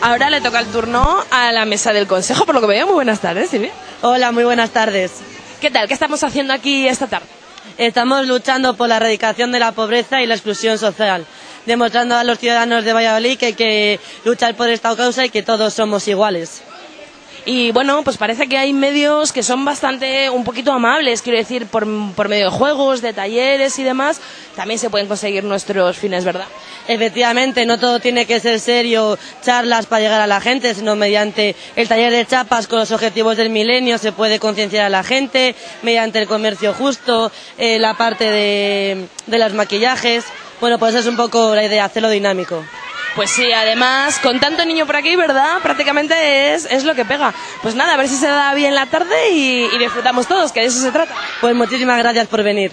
Ahora le toca el turno a la mesa del consejo, por lo que veo. Muy buenas tardes, Silvia. Hola, muy buenas tardes. ¿Qué tal? ¿Qué estamos haciendo aquí esta tarde? Estamos luchando por la erradicación de la pobreza y la exclusión social, demostrando a los ciudadanos de Valladolid que hay que luchar por esta causa y que todos somos iguales. Y bueno, pues parece que hay medios que son bastante, un poquito amables, quiero decir, por, por medio de juegos, de talleres y demás, también se pueden conseguir nuestros fines, ¿verdad? Efectivamente, no todo tiene que ser serio, charlas para llegar a la gente, sino mediante el taller de chapas con los objetivos del milenio se puede concienciar a la gente, mediante el comercio justo, eh, la parte de, de los maquillajes. Bueno, pues es un poco la idea, hacerlo dinámico. Pues sí, además, con tanto niño por aquí, ¿verdad? Prácticamente es, es lo que pega. Pues nada, a ver si se da bien la tarde y, y disfrutamos todos, que de eso se trata. Pues muchísimas gracias por venir.